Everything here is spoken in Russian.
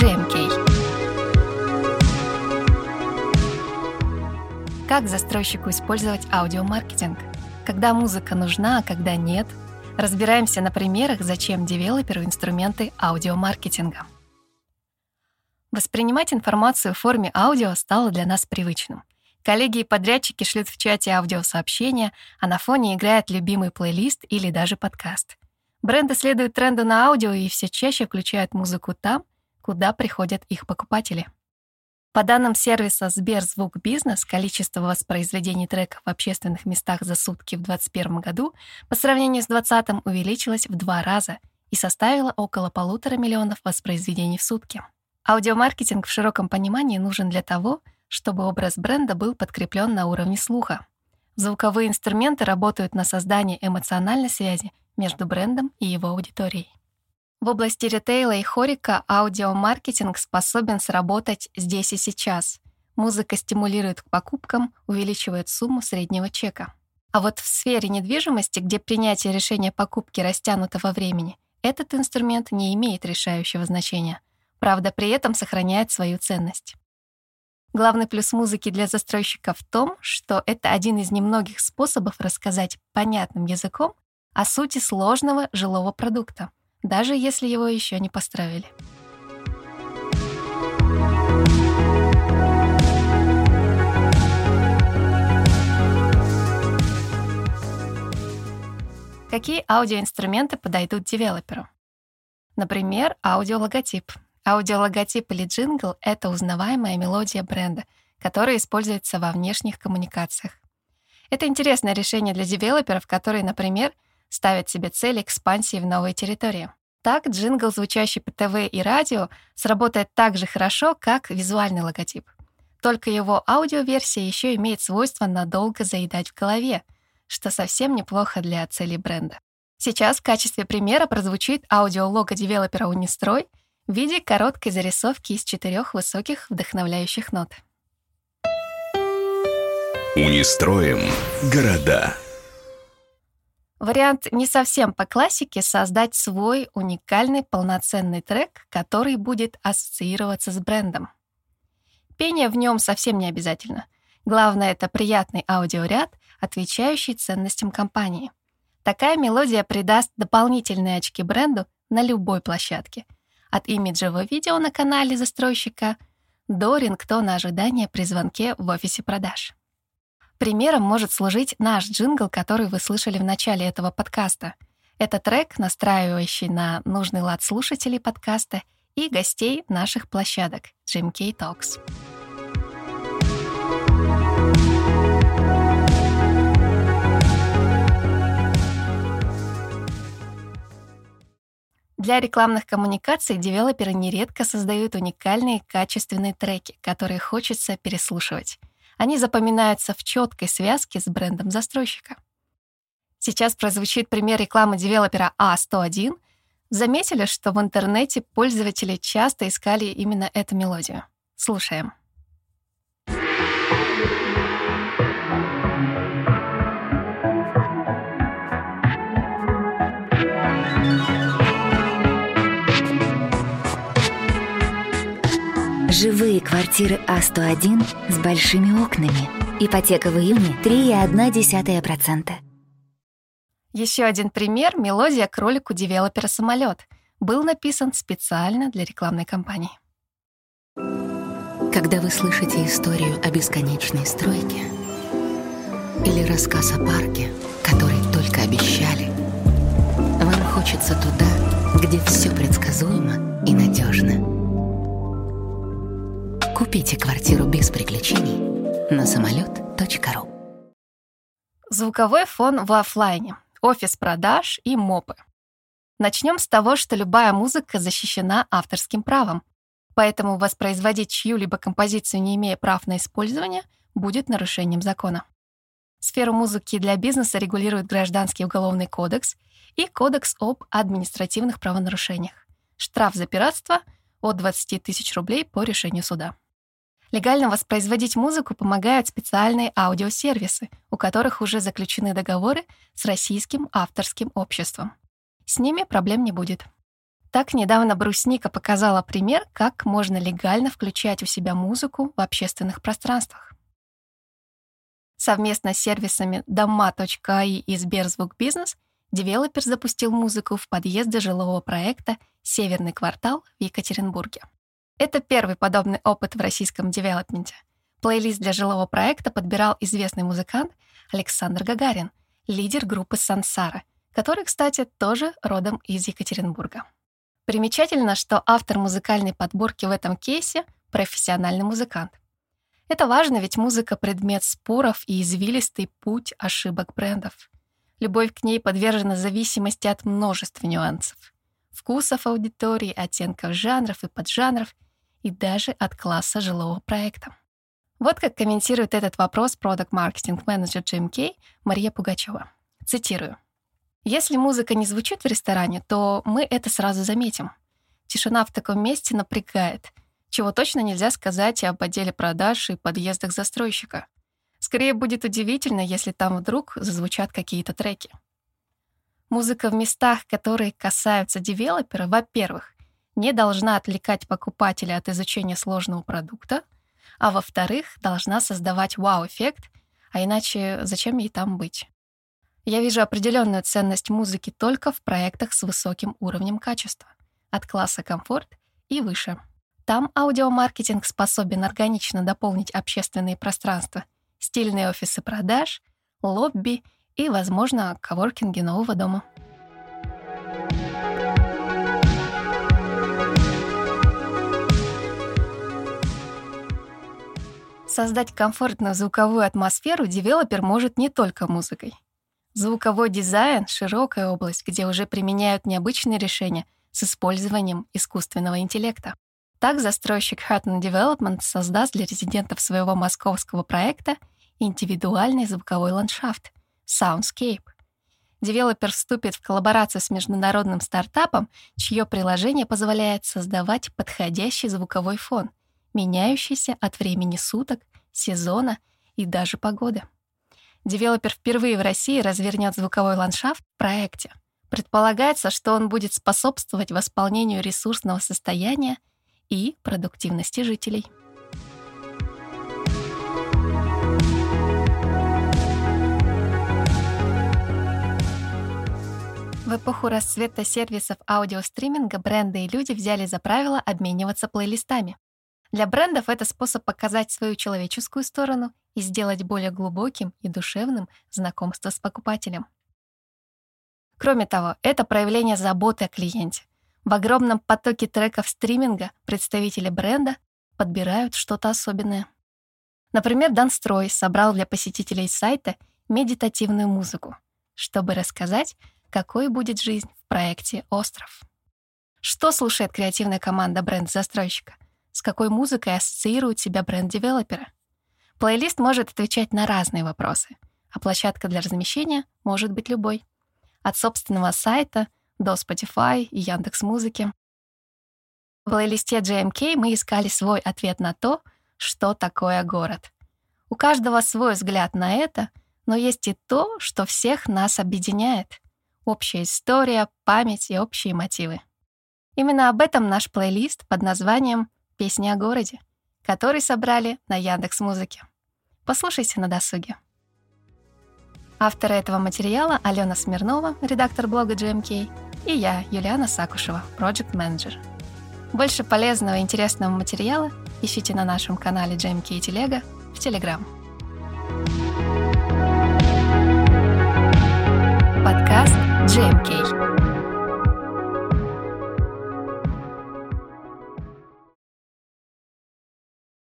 GMK. Как застройщику использовать аудиомаркетинг? Когда музыка нужна, а когда нет? Разбираемся на примерах, зачем девелоперу инструменты аудиомаркетинга. Воспринимать информацию в форме аудио стало для нас привычным. Коллеги и подрядчики шлют в чате аудиосообщения, а на фоне играет любимый плейлист или даже подкаст. Бренды следуют тренду на аудио и все чаще включают музыку там, куда приходят их покупатели. По данным сервиса Сберзвук Бизнес, количество воспроизведений треков в общественных местах за сутки в 2021 году по сравнению с 2020 увеличилось в два раза и составило около полутора миллионов воспроизведений в сутки. Аудиомаркетинг в широком понимании нужен для того, чтобы образ бренда был подкреплен на уровне слуха. Звуковые инструменты работают на создание эмоциональной связи между брендом и его аудиторией. В области ритейла и хорика аудиомаркетинг способен сработать здесь и сейчас. Музыка стимулирует к покупкам, увеличивает сумму среднего чека. А вот в сфере недвижимости, где принятие решения покупки растянуто во времени, этот инструмент не имеет решающего значения. Правда, при этом сохраняет свою ценность. Главный плюс музыки для застройщика в том, что это один из немногих способов рассказать понятным языком о сути сложного жилого продукта, даже если его еще не построили. Какие аудиоинструменты подойдут девелоперу? Например, аудиологотип. Аудиологотип или джингл — это узнаваемая мелодия бренда, которая используется во внешних коммуникациях. Это интересное решение для девелоперов, которые, например, ставят себе цель экспансии в новые территории. Так джингл, звучащий по ТВ и радио, сработает так же хорошо, как визуальный логотип. Только его аудиоверсия еще имеет свойство надолго заедать в голове, что совсем неплохо для целей бренда. Сейчас в качестве примера прозвучит аудиолого девелопера Унистрой в виде короткой зарисовки из четырех высоких вдохновляющих нот. Унистроим города. Вариант не совсем по классике создать свой уникальный полноценный трек, который будет ассоциироваться с брендом. Пение в нем совсем не обязательно. Главное — это приятный аудиоряд, отвечающий ценностям компании. Такая мелодия придаст дополнительные очки бренду на любой площадке. От имиджевого видео на канале застройщика до рингтона ожидания при звонке в офисе продаж. Примером может служить наш джингл, который вы слышали в начале этого подкаста. Это трек, настраивающий на нужный лад слушателей подкаста и гостей наших площадок GMK Talks. Для рекламных коммуникаций девелоперы нередко создают уникальные качественные треки, которые хочется переслушивать. Они запоминаются в четкой связке с брендом застройщика. Сейчас прозвучит пример рекламы девелопера А101. Заметили, что в интернете пользователи часто искали именно эту мелодию. Слушаем. Живые квартиры А101 с большими окнами. Ипотека в июне 3,1%. Еще один пример — мелодия кролику девелопера «Самолет» был написан специально для рекламной кампании. Когда вы слышите историю о бесконечной стройке или рассказ о парке, который только обещали, вам хочется туда, где все предсказуемо и надежно. Купите квартиру без приключений на самолет.ру. Звуковой фон в офлайне, офис продаж и мопы. Начнем с того, что любая музыка защищена авторским правом, поэтому воспроизводить чью-либо композицию, не имея прав на использование, будет нарушением закона. Сферу музыки для бизнеса регулирует Гражданский уголовный кодекс и Кодекс об административных правонарушениях. Штраф за пиратство от 20 тысяч рублей по решению суда. Легально воспроизводить музыку помогают специальные аудиосервисы, у которых уже заключены договоры с Российским авторским обществом. С ними проблем не будет. Так недавно Брусника показала пример, как можно легально включать у себя музыку в общественных пространствах. Совместно с сервисами дома.ай и Сберзвук Бизнес девелопер запустил музыку в подъезде жилого проекта «Северный квартал» в Екатеринбурге. Это первый подобный опыт в российском девелопменте. Плейлист для жилого проекта подбирал известный музыкант Александр Гагарин, лидер группы «Сансара», который, кстати, тоже родом из Екатеринбурга. Примечательно, что автор музыкальной подборки в этом кейсе — профессиональный музыкант. Это важно, ведь музыка — предмет споров и извилистый путь ошибок брендов. Любовь к ней подвержена зависимости от множества нюансов. Вкусов аудитории, оттенков жанров и поджанров, и даже от класса жилого проекта. Вот как комментирует этот вопрос продакт-маркетинг-менеджер GMK Мария Пугачева. Цитирую. Если музыка не звучит в ресторане, то мы это сразу заметим. Тишина в таком месте напрягает, чего точно нельзя сказать об отделе продаж и подъездах застройщика. Скорее будет удивительно, если там вдруг зазвучат какие-то треки. Музыка в местах, которые касаются девелопера, во-первых, не должна отвлекать покупателя от изучения сложного продукта, а во-вторых, должна создавать вау-эффект, а иначе зачем ей там быть? Я вижу определенную ценность музыки только в проектах с высоким уровнем качества, от класса комфорт и выше. Там аудиомаркетинг способен органично дополнить общественные пространства, стильные офисы продаж, лобби и, возможно, коворкинги нового дома. Создать комфортную звуковую атмосферу девелопер может не только музыкой. Звуковой дизайн — широкая область, где уже применяют необычные решения с использованием искусственного интеллекта. Так застройщик Hutton Development создаст для резидентов своего московского проекта индивидуальный звуковой ландшафт — Soundscape. Девелопер вступит в коллаборацию с международным стартапом, чье приложение позволяет создавать подходящий звуковой фон, меняющийся от времени суток, сезона и даже погоды. Девелопер впервые в России развернет звуковой ландшафт в проекте. Предполагается, что он будет способствовать восполнению ресурсного состояния и продуктивности жителей. В эпоху расцвета сервисов аудиостриминга бренды и люди взяли за правило обмениваться плейлистами. Для брендов это способ показать свою человеческую сторону и сделать более глубоким и душевным знакомство с покупателем. Кроме того, это проявление заботы о клиенте. В огромном потоке треков стриминга представители бренда подбирают что-то особенное. Например, Данстрой собрал для посетителей сайта медитативную музыку, чтобы рассказать, какой будет жизнь в проекте «Остров». Что слушает креативная команда бренд-застройщика? С какой музыкой ассоциирует себя бренд-девелопера? Плейлист может отвечать на разные вопросы, а площадка для размещения может быть любой. От собственного сайта до Spotify и Яндекс Музыки. В плейлисте GMK мы искали свой ответ на то, что такое город. У каждого свой взгляд на это, но есть и то, что всех нас объединяет. Общая история, память и общие мотивы. Именно об этом наш плейлист под названием «Песни о городе», который собрали на Яндекс Музыке. Послушайте на досуге. Авторы этого материала Алена Смирнова, редактор блога GMK, и я, Юлиана Сакушева, проект менеджер Больше полезного и интересного материала ищите на нашем канале GMK и Телега в Телеграм. Подкаст GMK.